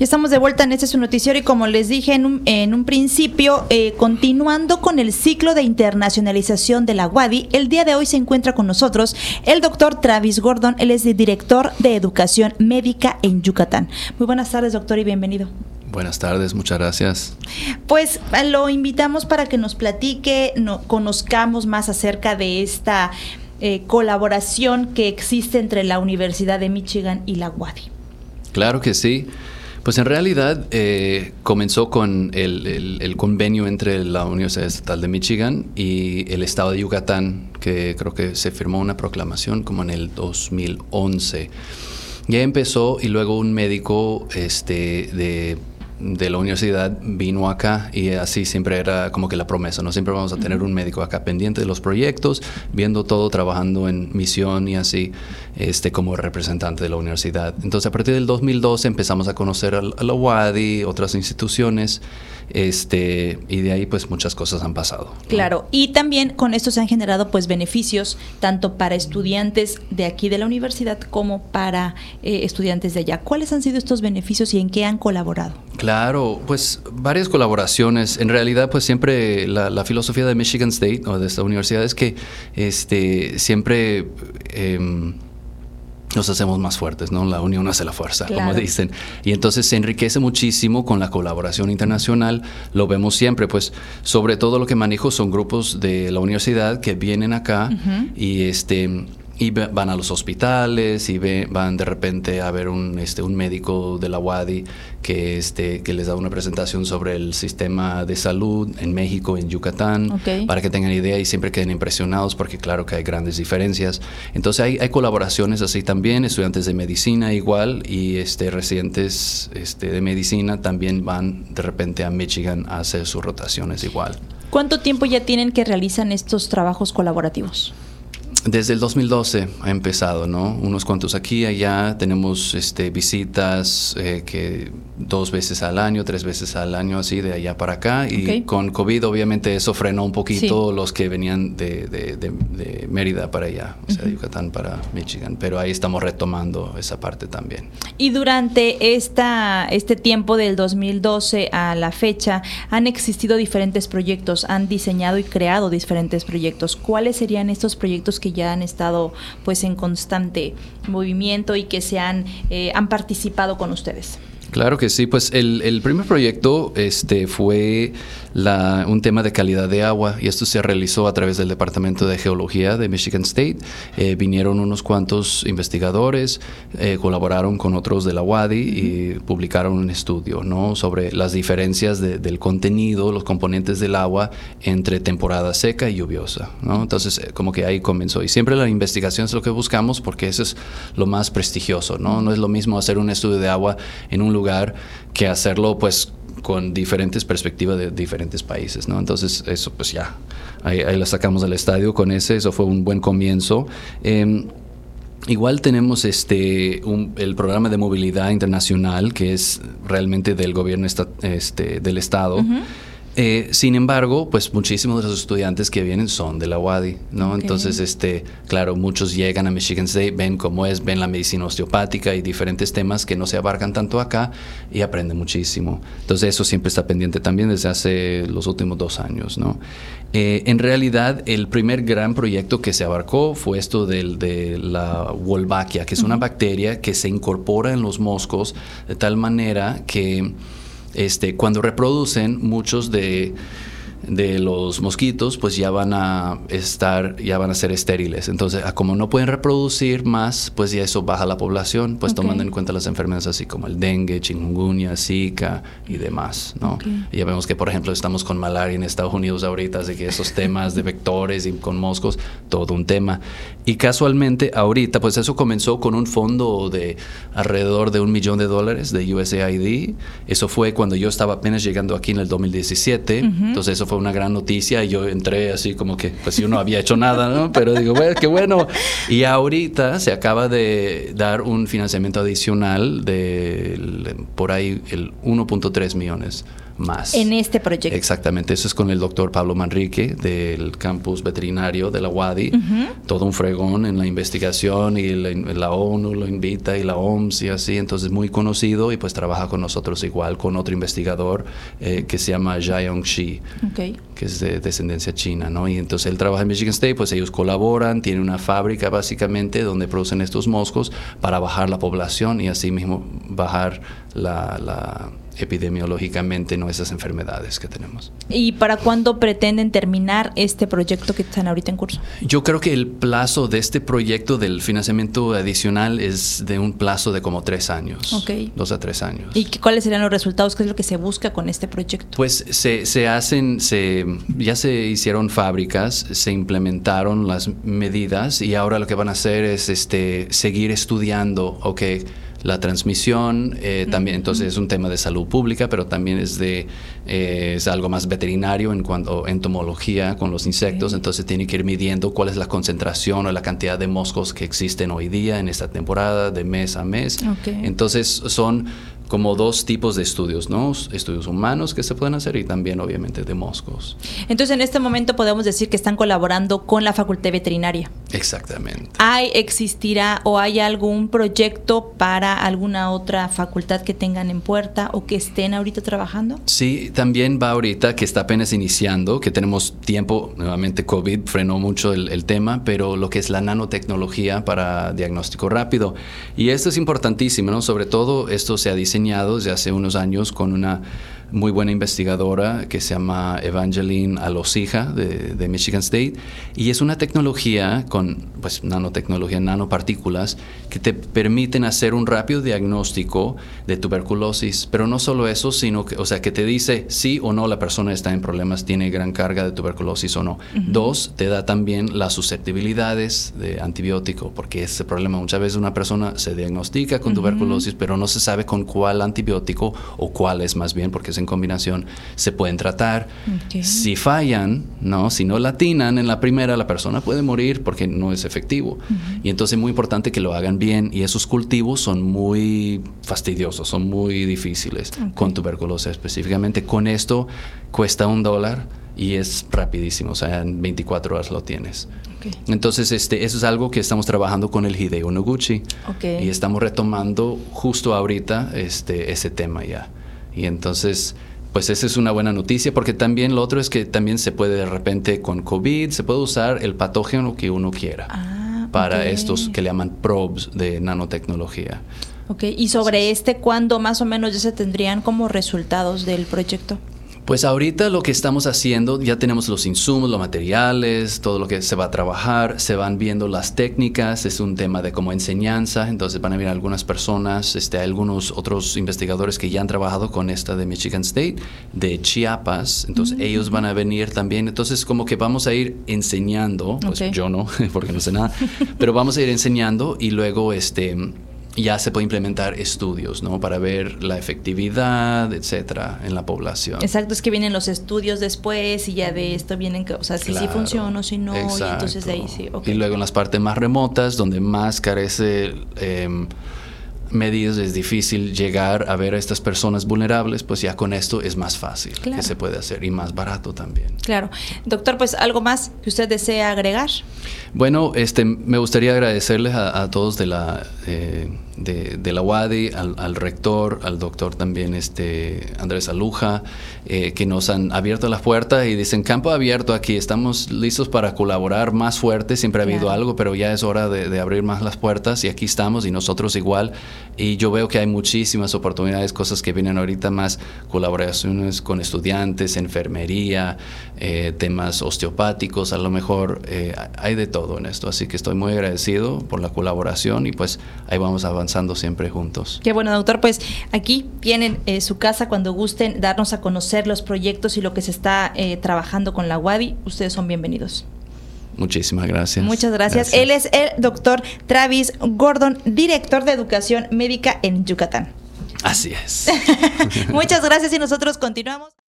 Ya estamos de vuelta en este su noticiero y como les dije en un, en un principio, eh, continuando con el ciclo de internacionalización de la UADI, el día de hoy se encuentra con nosotros el doctor Travis Gordon, él es el director de educación médica en Yucatán. Muy buenas tardes, doctor, y bienvenido. Buenas tardes, muchas gracias. Pues lo invitamos para que nos platique, no, conozcamos más acerca de esta eh, colaboración que existe entre la Universidad de Michigan y la UADI. Claro que sí. Pues en realidad eh, comenzó con el, convenio entre la Universidad Estatal de Michigan y el Estado de Yucatán, que creo que se firmó una proclamación como en el 2011. Ya empezó y luego un médico este, de de la universidad vino acá y así siempre era como que la promesa, ¿no? Siempre vamos a tener un médico acá pendiente de los proyectos, viendo todo, trabajando en misión y así, este, como representante de la universidad. Entonces, a partir del 2012 empezamos a conocer a, la UADI, otras instituciones, este, y de ahí pues muchas cosas han pasado. Claro, y también con esto se han generado pues beneficios tanto para estudiantes de aquí de la universidad como para eh, estudiantes de allá. ¿Cuáles han sido estos beneficios y en qué han colaborado? Claro, pues varias colaboraciones. En realidad, pues siempre la, filosofía de Michigan State o de esta universidad es que este, siempre em, nos hacemos más fuertes, ¿no? La unión hace la fuerza, como dicen. Y entonces se enriquece muchísimo con la colaboración internacional. Lo vemos siempre, pues sobre todo lo que manejo son grupos de la universidad que vienen acá y este y van a los hospitales y van de repente a ver un, este, un médico de la UADI que, este, que les da una presentación sobre el sistema de salud en México, en Yucatán, para que tengan idea y siempre queden impresionados porque claro que hay grandes diferencias. Entonces hay, hay colaboraciones así también, estudiantes de medicina igual y este, residentes este, de medicina también van de repente a Michigan a hacer sus rotaciones igual. ¿Cuánto tiempo ya tienen que realizan estos trabajos colaborativos? Desde el 2012 ha empezado, ¿no? Unos cuantos aquí, allá, tenemos este, visitas eh, que dos veces al año, tres veces al año, así, de allá para acá. Y con COVID, obviamente, eso frenó un poquito los que venían de, de, Mérida para allá, o sea, de Yucatán para Michigan. Pero ahí estamos retomando esa parte también. Y durante esta, este tiempo del 2012 a la fecha, han existido diferentes proyectos, han diseñado y creado diferentes proyectos. ¿Cuáles serían estos proyectos que ya han estado pues en constante movimiento y que se han, eh, han participado con ustedes. Claro que sí, pues el, el primer proyecto este, fue la, un tema de calidad de agua y esto se realizó a través del Departamento de Geología de Michigan State. Eh, vinieron unos cuantos investigadores, eh, colaboraron con otros de la WADI y publicaron un estudio ¿no? sobre las diferencias del contenido, los componentes del agua entre temporada seca y lluviosa. ¿no? Entonces, eh, como que ahí comenzó. Y siempre la investigación es lo que buscamos porque eso es lo más prestigioso. No, no es lo mismo hacer un estudio de agua en un lugar lugar que hacerlo pues con diferentes perspectivas de diferentes países, ¿no? Entonces eso pues ya, ahí, ahí la sacamos del estadio con ese, eso fue un buen comienzo. Em, igual tenemos este el programa de movilidad internacional que es realmente del gobierno este, del estado. Eh, sin embargo, pues muchísimos de los estudiantes que vienen son de la UADI, ¿no? Entonces, este, claro, muchos llegan a Michigan State, ven cómo es, ven la medicina osteopática y diferentes temas que no se abarcan tanto acá y aprenden muchísimo. Entonces, eso siempre está pendiente también desde hace los últimos dos años, ¿no? Eh, en realidad, el primer gran proyecto que se abarcó fue esto de la Wolbachia, que es una bacteria que se incorpora en los moscos de tal manera que este, cuando reproducen, muchos de de los mosquitos, pues ya van a estar, ya van a ser estériles. Entonces, como no pueden reproducir más, pues ya eso baja la población, pues tomando en cuenta las enfermedades así como el dengue, chikungunya, zika y demás, ¿no? Ya vemos que, por ejemplo, estamos con malaria en Estados Unidos ahorita, así que esos temas de vectores y con moscos, todo un tema. Y casualmente, ahorita, pues eso comenzó con un fondo de alrededor de un millón de dólares de USAID. Eso fue cuando yo estaba apenas llegando aquí en el 2017. Entonces, eso fue una gran noticia y yo entré así como que, pues yo no había hecho nada, ¿no? Pero digo, bueno, qué bueno. Y ahorita se acaba de dar un financiamiento adicional del por ahí el 1.3 millones más. En este proyecto. Exactamente, eso es con el doctor Pablo Manrique del campus veterinario de la UADI, todo un fregón en la investigación y la, ONU lo invita y la OMS y así, entonces muy conocido y pues trabaja con nosotros igual con otro investigador eh, que se llama Jiayong Shi, que es de descendencia china, ¿no? Y entonces él trabaja en Michigan State, pues ellos colaboran, tienen una fábrica básicamente donde producen estos moscos para bajar la población y así mismo bajar la epidemiológicamente no esas enfermedades que tenemos. ¿Y para cuándo pretenden terminar este proyecto que están ahorita en curso? Yo creo que el plazo de este proyecto del financiamiento adicional es de un plazo de como tres años. Ok. Dos a tres años. ¿Y cuáles serían los resultados? ¿Qué es lo que se busca con este proyecto? Pues se, se hacen, se, ya se hicieron fábricas, se implementaron las medidas y ahora lo que van a hacer es este, seguir estudiando, ok, la transmisión, eh, también entonces es un tema de salud pública, pero también es de eh, es algo más veterinario en cuanto a entomología con los insectos, entonces tiene que ir midiendo cuál es la concentración o la cantidad de moscos que existen hoy día en esta temporada de mes a mes. Entonces son como dos tipos de estudios, ¿no? Estudios humanos que se pueden hacer y también obviamente de moscos. Entonces en este momento podemos decir que están colaborando con la Facultad Veterinaria. Exactamente. ¿Hay, existirá o hay algún proyecto para alguna otra facultad que tengan en puerta o que estén ahorita trabajando? Sí, también va ahorita que está apenas iniciando, que tenemos tiempo, nuevamente COVID frenó mucho el, el tema, pero lo que es la nanotecnología para diagnóstico rápido. Y esto es importantísimo, ¿no? Sobre todo esto se ha diseñado desde hace unos años con una muy buena investigadora que se llama Evangeline Alosija de, de, Michigan State y es una tecnología con pues nanotecnología, nanopartículas que te permiten hacer un rápido diagnóstico de tuberculosis, pero no solo eso, sino que, o sea, que te dice sí o no la persona está en problemas, tiene gran carga de tuberculosis o no. Dos, te da también las susceptibilidades de antibiótico, porque ese problema muchas veces una persona se diagnostica con tuberculosis, pero no se sabe con cuál antibiótico o cuál es más bien, porque es en combinación, se pueden tratar. Si fallan, ¿no? Si no latinan en la primera, la persona puede morir porque no es efectivo. Y entonces es muy importante que lo hagan bien y esos cultivos son muy fastidiosos, son muy difíciles con tuberculosis específicamente. Con esto cuesta un dólar y es rapidísimo, o sea, en 24 horas lo tienes. Entonces, este, eso es algo que estamos trabajando con el Hideo Noguchi y estamos retomando justo ahorita este, ese tema ya. Y entonces, pues esa es una buena noticia, porque también lo otro es que también se puede de repente con COVID, se puede usar el patógeno que uno quiera ah, para estos que le llaman probes de nanotecnología. Ok, y sobre este, ¿cuándo más o menos ya se tendrían como resultados del proyecto? Pues ahorita lo que estamos haciendo, ya tenemos los insumos, los materiales, todo lo que se va a trabajar, se van viendo las técnicas, es un tema de como enseñanza, entonces van a ver algunas personas, este, algunos otros investigadores que ya han trabajado con esta de Michigan State, de Chiapas, entonces mm. ellos van a venir también, entonces como que vamos a ir enseñando, pues yo no, porque no sé nada, pero vamos a ir enseñando y luego este ya se puede implementar estudios, ¿no? Para ver la efectividad, etcétera, en la población. Exacto, es que vienen los estudios después y ya de esto vienen, o sea, si sí funciona o si no, y entonces de ahí sí. Y luego en las partes más remotas, donde más carece eh, medidas es difícil llegar a ver a estas personas vulnerables, pues ya con esto es más fácil que se puede hacer y más barato también. Claro. Doctor, pues algo más que usted desea agregar. Bueno, este, me gustaría agradecerles a, todos de la, eh, de, la UADI, al, rector, al doctor también este, Andrés Aluja, eh, que nos han abierto las puertas y dicen, campo abierto aquí, estamos listos para colaborar más fuerte, siempre ha habido algo, pero ya es hora de, de abrir más las puertas y aquí estamos y nosotros igual y yo veo que hay muchísimas oportunidades, cosas que vienen ahorita más, colaboraciones con estudiantes, enfermería, eh, temas osteopáticos, a lo mejor eh, hay de todo en esto. Así que estoy muy agradecido por la colaboración y pues ahí vamos avanzando siempre juntos. Qué bueno, doctor. Pues aquí tienen eh, su casa cuando gusten darnos a conocer los proyectos y lo que se está trabajando con la WADI. Ustedes son bienvenidos. Muchísimas gracias. Muchas gracias. Él es el doctor Travis Gordon, director de educación médica en Yucatán. Así es. Muchas gracias y nosotros continuamos.